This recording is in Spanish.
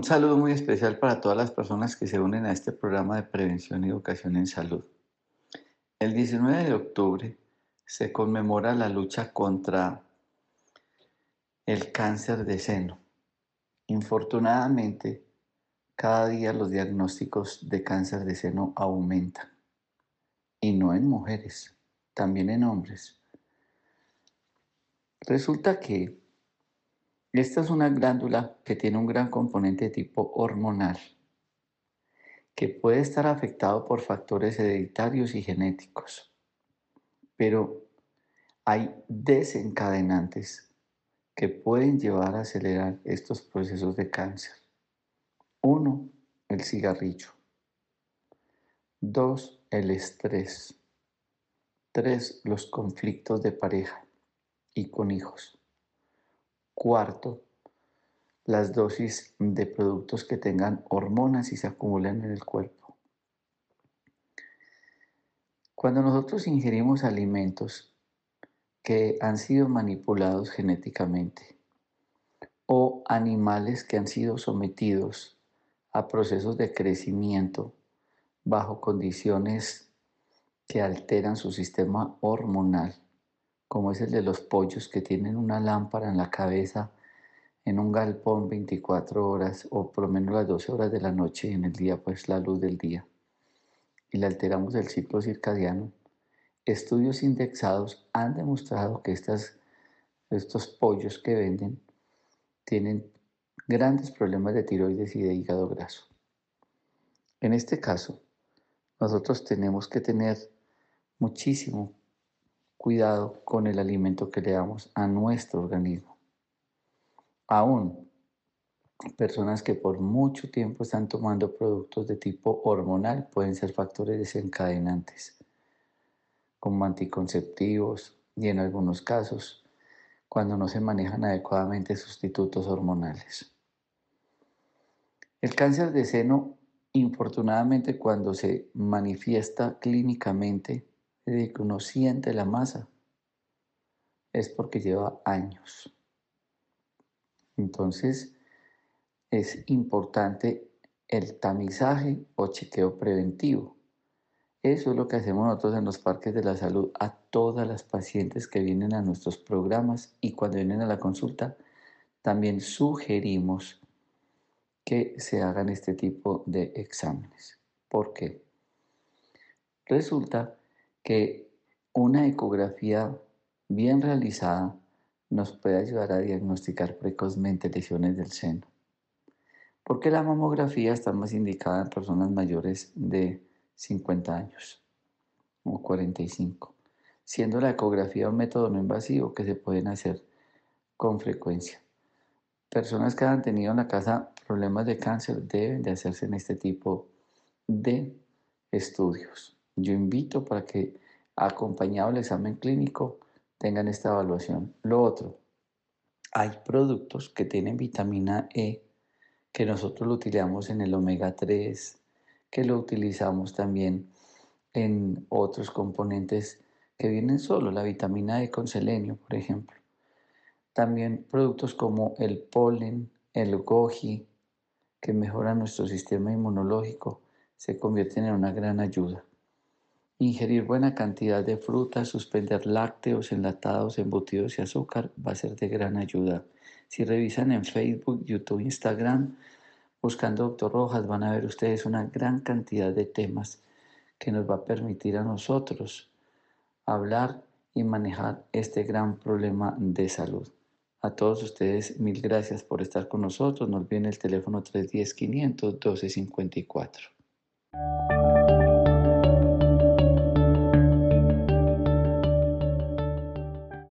Un saludo muy especial para todas las personas que se unen a este programa de prevención y educación en salud. El 19 de octubre se conmemora la lucha contra el cáncer de seno. Infortunadamente, cada día los diagnósticos de cáncer de seno aumentan. Y no en mujeres, también en hombres. Resulta que esta es una glándula que tiene un gran componente tipo hormonal, que puede estar afectado por factores hereditarios y genéticos, pero hay desencadenantes que pueden llevar a acelerar estos procesos de cáncer. Uno, el cigarrillo. Dos, el estrés. Tres, los conflictos de pareja y con hijos. Cuarto, las dosis de productos que tengan hormonas y se acumulan en el cuerpo. Cuando nosotros ingerimos alimentos que han sido manipulados genéticamente o animales que han sido sometidos a procesos de crecimiento bajo condiciones que alteran su sistema hormonal, como es el de los pollos que tienen una lámpara en la cabeza en un galpón 24 horas o por lo menos las 12 horas de la noche en el día pues la luz del día. Y le alteramos el ciclo circadiano. Estudios indexados han demostrado que estas, estos pollos que venden tienen grandes problemas de tiroides y de hígado graso. En este caso, nosotros tenemos que tener muchísimo cuidado con el alimento que le damos a nuestro organismo. Aún personas que por mucho tiempo están tomando productos de tipo hormonal pueden ser factores desencadenantes, como anticonceptivos y en algunos casos cuando no se manejan adecuadamente sustitutos hormonales. El cáncer de seno, infortunadamente, cuando se manifiesta clínicamente, que uno siente la masa, es porque lleva años. Entonces, es importante el tamizaje o chequeo preventivo. Eso es lo que hacemos nosotros en los parques de la salud a todas las pacientes que vienen a nuestros programas y cuando vienen a la consulta, también sugerimos que se hagan este tipo de exámenes. ¿Por qué? Resulta que una ecografía bien realizada nos puede ayudar a diagnosticar precozmente lesiones del seno. Porque la mamografía está más indicada en personas mayores de 50 años o 45, siendo la ecografía un método no invasivo que se pueden hacer con frecuencia. Personas que han tenido en la casa problemas de cáncer deben de hacerse en este tipo de estudios. Yo invito para que acompañado del examen clínico tengan esta evaluación. Lo otro, hay productos que tienen vitamina E que nosotros lo utilizamos en el omega 3, que lo utilizamos también en otros componentes que vienen solo, la vitamina E con selenio, por ejemplo. También productos como el polen, el goji, que mejoran nuestro sistema inmunológico, se convierten en una gran ayuda. Ingerir buena cantidad de frutas, suspender lácteos, enlatados, embutidos y azúcar va a ser de gran ayuda. Si revisan en Facebook, YouTube, Instagram, buscando Doctor Rojas, van a ver ustedes una gran cantidad de temas que nos va a permitir a nosotros hablar y manejar este gran problema de salud. A todos ustedes, mil gracias por estar con nosotros. Nos viene el teléfono 310-500-1254.